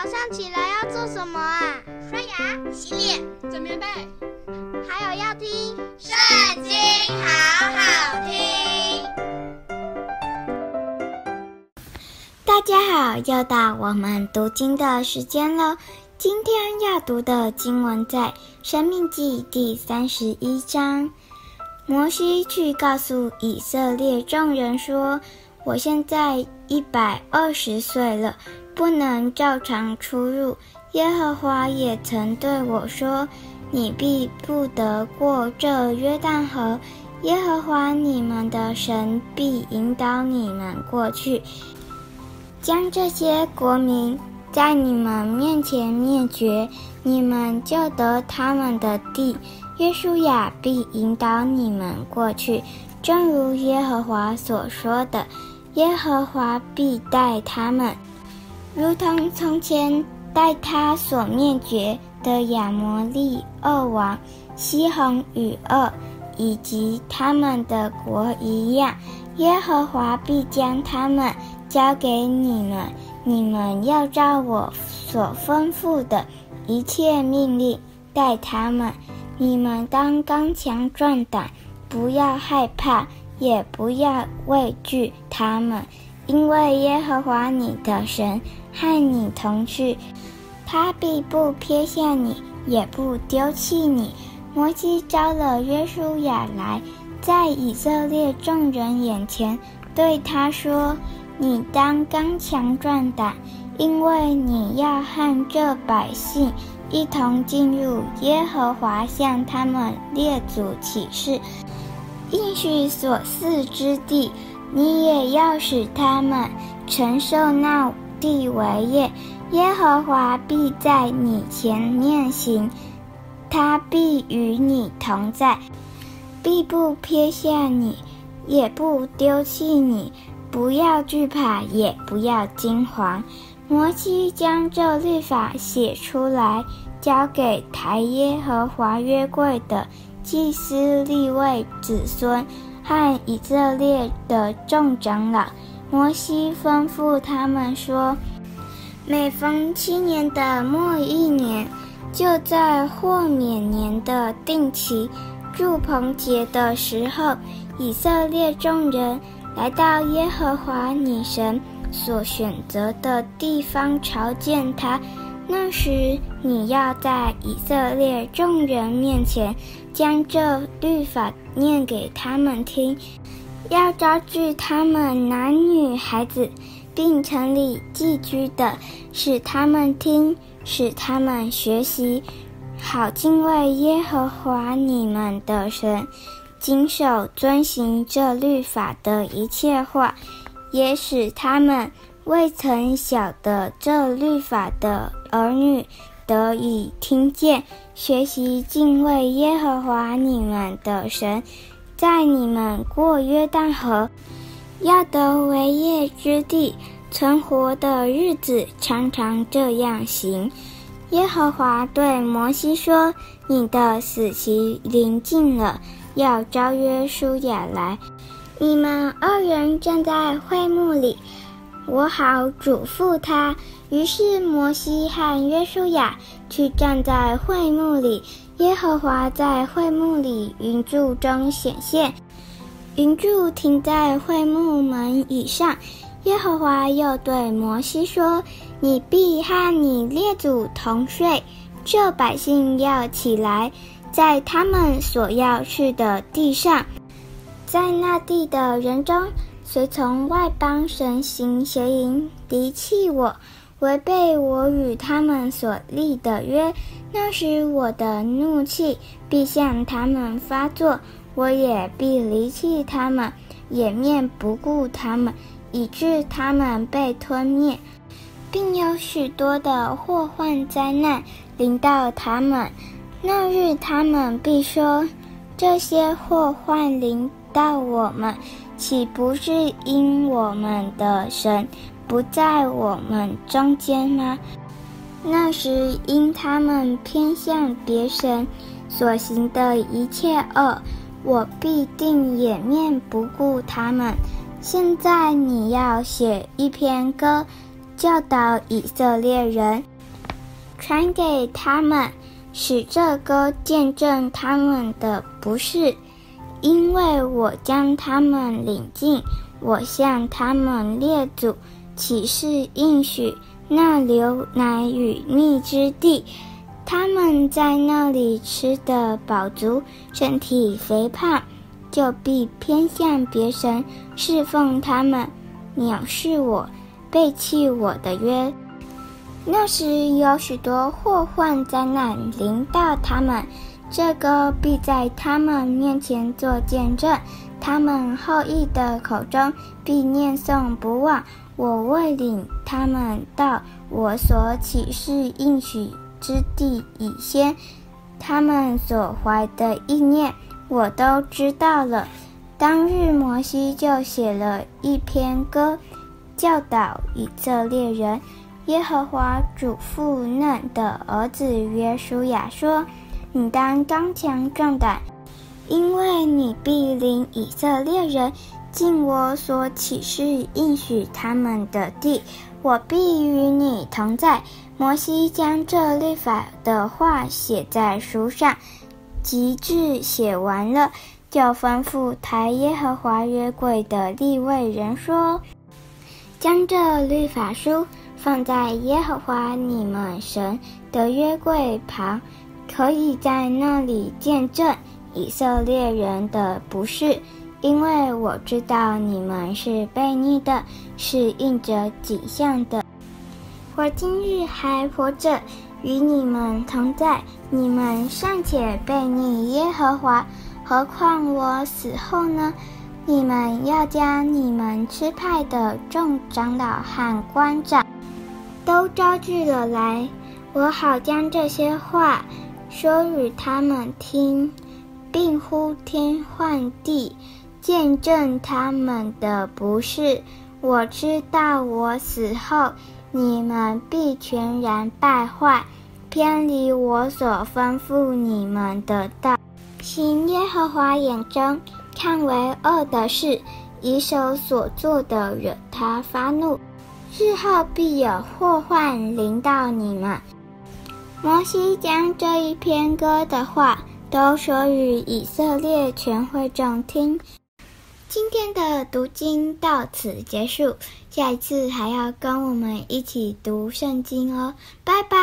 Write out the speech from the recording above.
早上起来要做什么啊？刷牙、洗脸、整棉被，还有要听《圣经》，好好听。大家好，又到我们读经的时间了。今天要读的经文在《生命记》第三十一章。摩西去告诉以色列众人说：“我现在一百二十岁了。”不能照常出入。耶和华也曾对我说：“你必不得过这约旦河。耶和华你们的神必引导你们过去，将这些国民在你们面前灭绝，你们就得他们的地。约书亚必引导你们过去，正如耶和华所说的，耶和华必待他们。”如同从前待他所灭绝的亚摩利二王西宏与噩，以及他们的国一样，耶和华必将他们交给你们。你们要照我所吩咐的一切命令待他们。你们当刚强壮胆，不要害怕，也不要畏惧他们。因为耶和华你的神和你同去，他必不撇下你，也不丢弃你。摩西招了约书亚来，在以色列众人眼前对他说：“你当刚强壮胆，因为你要和这百姓一同进入耶和华向他们列祖起誓应许所赐之地。”你也要使他们承受那地为业，耶和华必在你前面行，他必与你同在，必不撇下你，也不丢弃你。不要惧怕，也不要惊惶。摩西将这律法写出来，交给抬耶和华约柜的祭司立位子孙。和以色列的众长老，摩西吩咐他们说：每逢七年的末一年，就在豁免年的定期住棚节的时候，以色列众人来到耶和华你神所选择的地方朝见他。那时，你要在以色列众人面前将这律法念给他们听，要招聚他们男女孩子，并城里寄居的，使他们听，使他们学习，好敬畏耶和华你们的神，谨守遵行这律法的一切话，也使他们。未曾晓得这律法的儿女得以听见，学习敬畏耶和华你们的神，在你们过约旦河，要得为业之地，存活的日子，常常这样行。耶和华对摩西说：“你的死期临近了，要召约书亚来，你们二人站在会幕里。”我好嘱咐他。于是摩西和约书亚去站在会幕里，耶和华在会幕里云柱中显现，云柱停在会幕门以上。耶和华又对摩西说：“你必和你列祖同睡，这百姓要起来，在他们所要去的地上，在那地的人中。”随从外邦神行邪淫，离弃我，违背我与他们所立的约，那时我的怒气必向他们发作，我也必离弃他们，掩面不顾他们，以致他们被吞灭，并有许多的祸患灾难临到他们。那日他们必说：这些祸患临到我们。岂不是因我们的神不在我们中间吗？那时因他们偏向别神所行的一切恶，我必定掩面不顾他们。现在你要写一篇歌，教导以色列人，传给他们，使这歌见证他们的不是，因为我将他们领进，我向他们列祖起誓应许那流奶与蜜之地，他们在那里吃得饱足，身体肥胖，就必偏向别神，侍奉他们，藐视我，背弃我的约。那时有许多祸患灾难临到他们，这个必在他们面前作见证，他们后裔的口中必念诵不忘。我未领他们到我所起誓应许之地以先，他们所怀的意念我都知道了。当日摩西就写了一篇歌，教导以色列人。耶和华嘱咐嫩的儿子约书亚说：“你当刚强壮胆，因为你必领以色列人进我所启示应许他们的地，我必与你同在。”摩西将这律法的话写在书上，及至写完了，就吩咐抬耶和华约柜的利未人说：“将这律法书。”放在耶和华你们神的约柜旁，可以在那里见证以色列人的不是，因为我知道你们是悖逆的，是印着景象的。我今日还活着，与你们同在，你们尚且悖逆耶和华，何况我死后呢？你们要将你们支派的众长老和官长。都招聚了来，我好将这些话说与他们听，并呼天唤地，见证他们的不是。我知道我死后，你们必全然败坏，偏离我所吩咐你们的道，行耶和华眼中看为恶的事，以手所做的惹他发怒。日后必有祸患临到你们。摩西将这一篇歌的话都说与以色列全会众听。今天的读经到此结束，下一次还要跟我们一起读圣经哦，拜拜。